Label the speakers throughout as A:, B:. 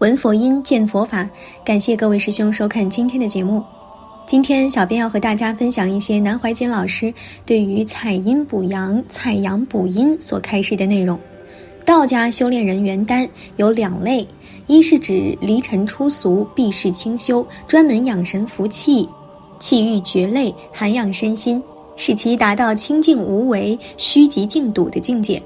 A: 闻佛音，见佛法。感谢各位师兄收看今天的节目。今天小编要和大家分享一些南怀瑾老师对于采阴补阳、采阳补阴所开示的内容。道家修炼人元丹有两类，一是指离尘出俗、避世清修，专门养神服气、气郁绝类、涵养身心，使其达到清净无为、虚极静笃的境界。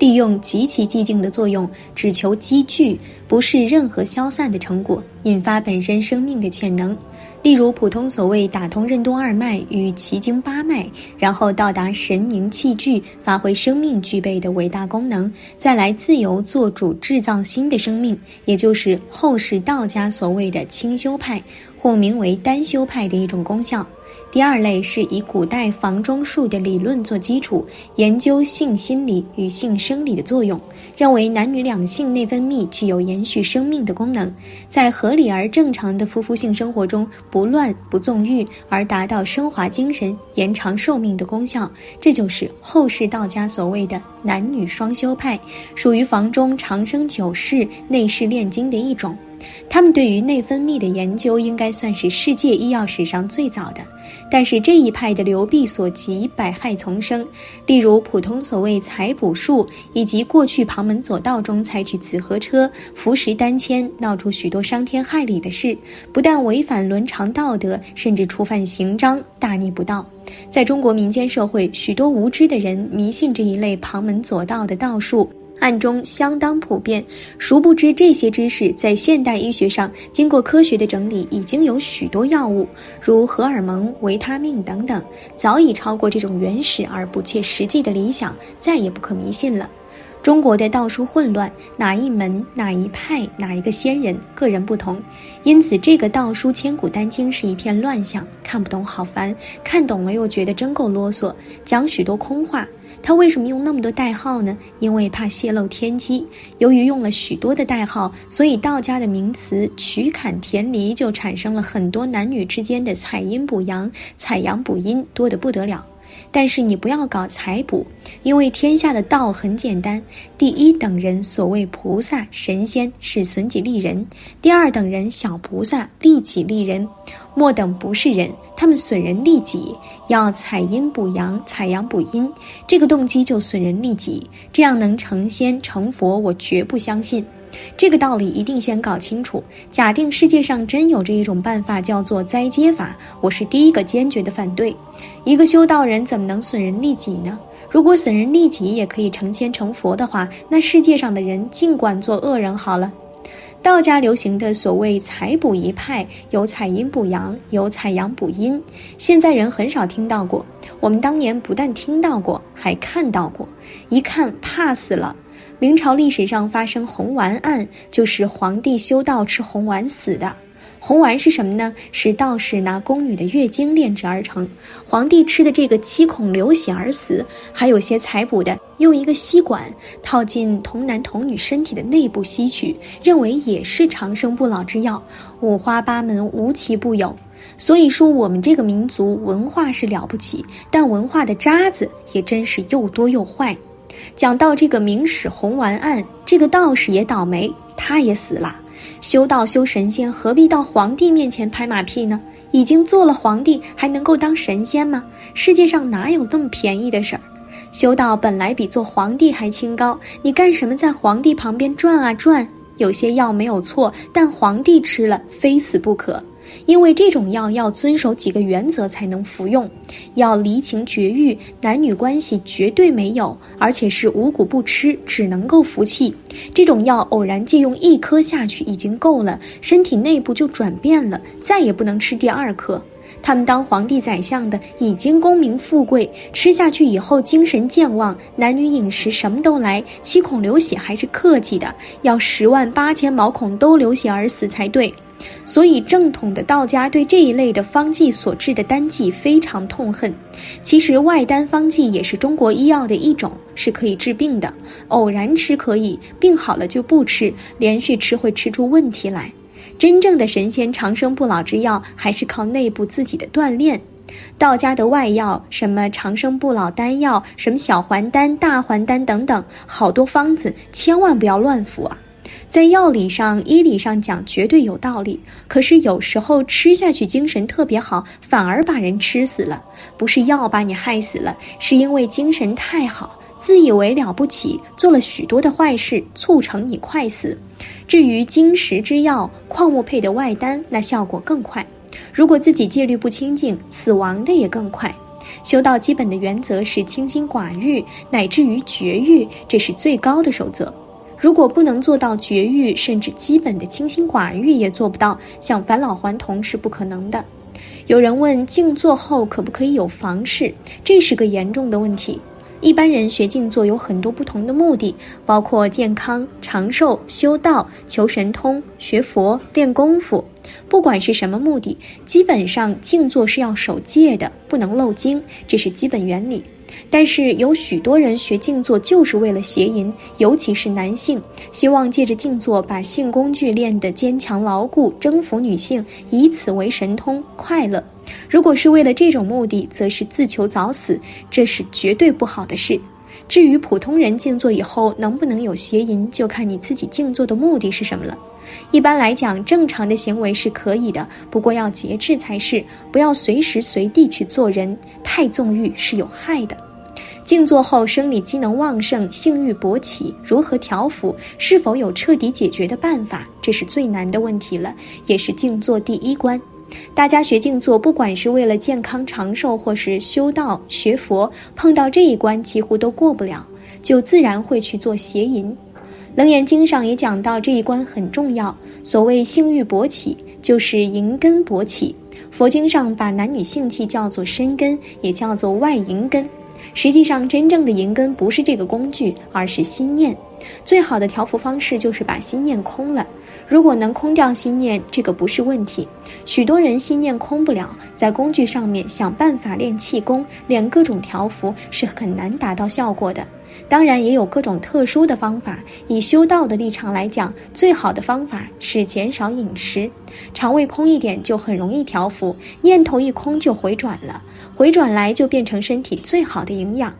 A: 利用极其寂静的作用，只求积聚，不是任何消散的成果，引发本身生命的潜能。例如，普通所谓打通任督二脉与奇经八脉，然后到达神凝气聚，发挥生命具备的伟大功能，再来自由做主制造新的生命，也就是后世道家所谓的清修派，或名为丹修派的一种功效。第二类是以古代房中术的理论做基础，研究性心理与性生理的作用，认为男女两性内分泌具有延续生命的功能，在合理而正常的夫妇性生活中不乱不纵欲，而达到升华精神、延长寿命的功效。这就是后世道家所谓的男女双修派，属于房中长生久世、内视炼精的一种。他们对于内分泌的研究应该算是世界医药史上最早的，但是这一派的流弊所及，百害丛生。例如普通所谓采补术，以及过去旁门左道中采取紫河车、服食丹签，闹出许多伤天害理的事，不但违反伦常道德，甚至触犯刑章，大逆不道。在中国民间社会，许多无知的人迷信这一类旁门左道的道术。暗中相当普遍，殊不知这些知识在现代医学上经过科学的整理，已经有许多药物，如荷尔蒙、维他命等等，早已超过这种原始而不切实际的理想，再也不可迷信了。中国的道书混乱，哪一门、哪一派、哪一个仙人，个人不同，因此这个道书千古丹经是一片乱象，看不懂好烦，看懂了又觉得真够啰嗦，讲许多空话。他为什么用那么多代号呢？因为怕泄露天机。由于用了许多的代号，所以道家的名词曲坎田离就产生了很多男女之间的采阴补阳、采阳补阴，多得不得了。但是你不要搞采补，因为天下的道很简单。第一等人所谓菩萨神仙是损己利人，第二等人小菩萨利己利人，末等不是人，他们损人利己。要采阴补阳，采阳补阴，这个动机就损人利己，这样能成仙成佛，我绝不相信。这个道理一定先搞清楚。假定世界上真有这一种办法，叫做灾接法，我是第一个坚决的反对。一个修道人怎么能损人利己呢？如果损人利己也可以成仙成佛的话，那世界上的人尽管做恶人好了。道家流行的所谓采补一派，有采阴补阳，有采阳补阴，现在人很少听到过。我们当年不但听到过，还看到过，一看怕死了。明朝历史上发生红丸案，就是皇帝修道吃红丸死的。红丸是什么呢？是道士拿宫女的月经炼制而成。皇帝吃的这个七孔流血而死，还有些采补的用一个吸管套进童男童女身体的内部吸取，认为也是长生不老之药。五花八门，无奇不有。所以说，我们这个民族文化是了不起，但文化的渣子也真是又多又坏。讲到这个明史红丸案，这个道士也倒霉，他也死了。修道修神仙，何必到皇帝面前拍马屁呢？已经做了皇帝，还能够当神仙吗？世界上哪有那么便宜的事儿？修道本来比做皇帝还清高，你干什么在皇帝旁边转啊转？有些药没有错，但皇帝吃了非死不可。因为这种药要遵守几个原则才能服用：要离情绝欲，男女关系绝对没有，而且是五谷不吃，只能够服气。这种药偶然借用一颗下去已经够了，身体内部就转变了，再也不能吃第二颗。他们当皇帝宰相的已经功名富贵，吃下去以后精神健忘，男女饮食什么都来，七孔流血还是客气的，要十万八千毛孔都流血而死才对。所以正统的道家对这一类的方剂所制的丹剂非常痛恨。其实外丹方剂也是中国医药的一种，是可以治病的，偶然吃可以，病好了就不吃，连续吃会吃出问题来。真正的神仙长生不老之药，还是靠内部自己的锻炼。道家的外药，什么长生不老丹药，什么小还丹、大还丹等等，好多方子，千万不要乱服啊！在药理上、医理上讲，绝对有道理。可是有时候吃下去精神特别好，反而把人吃死了。不是药把你害死了，是因为精神太好，自以为了不起，做了许多的坏事，促成你快死。至于金石之药、矿物配的外丹，那效果更快。如果自己戒律不清净，死亡的也更快。修道基本的原则是清心寡欲，乃至于绝欲，这是最高的守则。如果不能做到绝育，甚至基本的清心寡欲也做不到，想返老还童是不可能的。有人问静坐后可不可以有房事？这是个严重的问题。一般人学静坐有很多不同的目的，包括健康、长寿、修道、求神通、学佛、练功夫。不管是什么目的，基本上静坐是要守戒的，不能漏经，这是基本原理。但是有许多人学静坐就是为了邪淫，尤其是男性，希望借着静坐把性工具练得坚强牢固，征服女性，以此为神通快乐。如果是为了这种目的，则是自求早死，这是绝对不好的事。至于普通人静坐以后能不能有邪淫，就看你自己静坐的目的是什么了。一般来讲，正常的行为是可以的，不过要节制才是，不要随时随地去做人，太纵欲是有害的。静坐后生理机能旺盛，性欲勃起，如何调服？是否有彻底解决的办法？这是最难的问题了，也是静坐第一关。大家学静坐，不管是为了健康长寿，或是修道学佛，碰到这一关几乎都过不了，就自然会去做邪淫。楞严经上也讲到这一关很重要。所谓性欲勃起，就是淫根勃起。佛经上把男女性器叫做身根，也叫做外淫根。实际上，真正的银根不是这个工具，而是心念。最好的调伏方式就是把心念空了。如果能空掉心念，这个不是问题。许多人心念空不了，在工具上面想办法练气功，练各种调伏是很难达到效果的。当然也有各种特殊的方法。以修道的立场来讲，最好的方法是减少饮食，肠胃空一点就很容易调服。念头一空就回转了，回转来就变成身体最好的营养。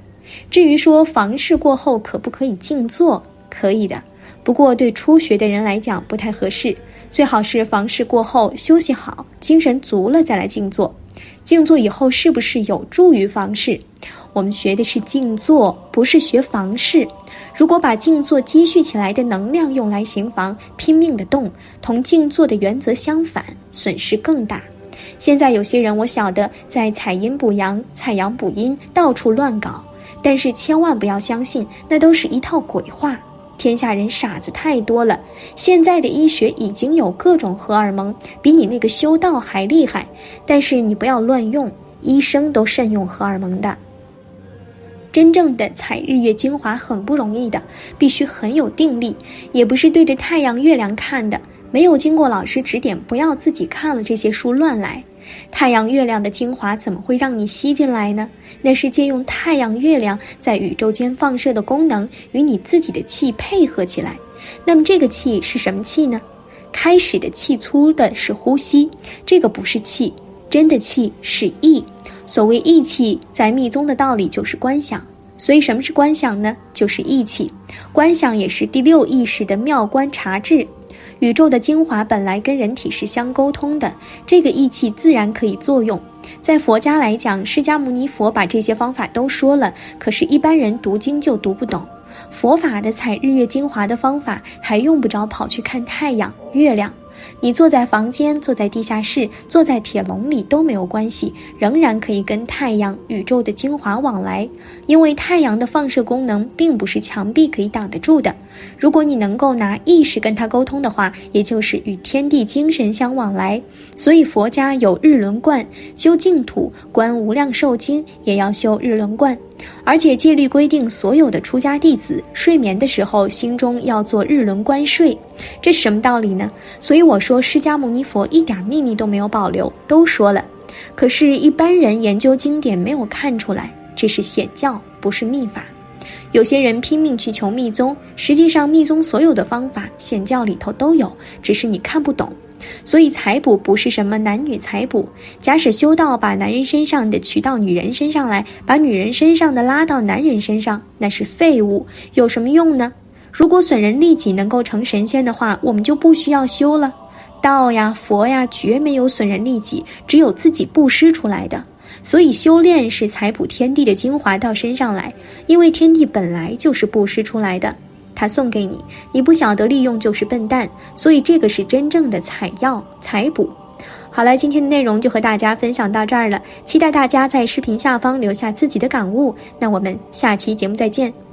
A: 至于说房事过后可不可以静坐，可以的。不过对初学的人来讲不太合适，最好是房事过后休息好，精神足了再来静坐。静坐以后是不是有助于房事？我们学的是静坐，不是学房事。如果把静坐积蓄起来的能量用来行房，拼命的动，同静坐的原则相反，损失更大。现在有些人我晓得在采阴补阳、采阳补阴，到处乱搞，但是千万不要相信，那都是一套鬼话。天下人傻子太多了，现在的医学已经有各种荷尔蒙，比你那个修道还厉害。但是你不要乱用，医生都慎用荷尔蒙的。真正的采日月精华很不容易的，必须很有定力，也不是对着太阳月亮看的。没有经过老师指点，不要自己看了这些书乱来。太阳、月亮的精华怎么会让你吸进来呢？那是借用太阳、月亮在宇宙间放射的功能，与你自己的气配合起来。那么这个气是什么气呢？开始的气粗的是呼吸，这个不是气，真的气是意。所谓意气，在密宗的道理就是观想。所以什么是观想呢？就是意气。观想也是第六意识的妙观察智。宇宙的精华本来跟人体是相沟通的，这个义气自然可以作用。在佛家来讲，释迦牟尼佛把这些方法都说了，可是，一般人读经就读不懂。佛法的采日月精华的方法，还用不着跑去看太阳、月亮。你坐在房间，坐在地下室，坐在铁笼里都没有关系，仍然可以跟太阳、宇宙的精华往来。因为太阳的放射功能并不是墙壁可以挡得住的。如果你能够拿意识跟它沟通的话，也就是与天地精神相往来。所以佛家有日轮观，修净土、观无量寿经也要修日轮观。而且戒律规定，所有的出家弟子睡眠的时候，心中要做日轮观睡。这是什么道理呢？所以我说，释迦牟尼佛一点秘密都没有保留，都说了。可是，一般人研究经典没有看出来，这是显教，不是秘法。有些人拼命去求密宗，实际上密宗所有的方法，显教里头都有，只是你看不懂。所以财补不是什么男女财补，假使修道把男人身上的取到女人身上来，把女人身上的拉到男人身上，那是废物，有什么用呢？如果损人利己能够成神仙的话，我们就不需要修了。道呀佛呀，绝没有损人利己，只有自己布施出来的。所以修炼是采补天地的精华到身上来，因为天地本来就是布施出来的。他送给你，你不晓得利用就是笨蛋，所以这个是真正的采药采补。好了，今天的内容就和大家分享到这儿了，期待大家在视频下方留下自己的感悟。那我们下期节目再见。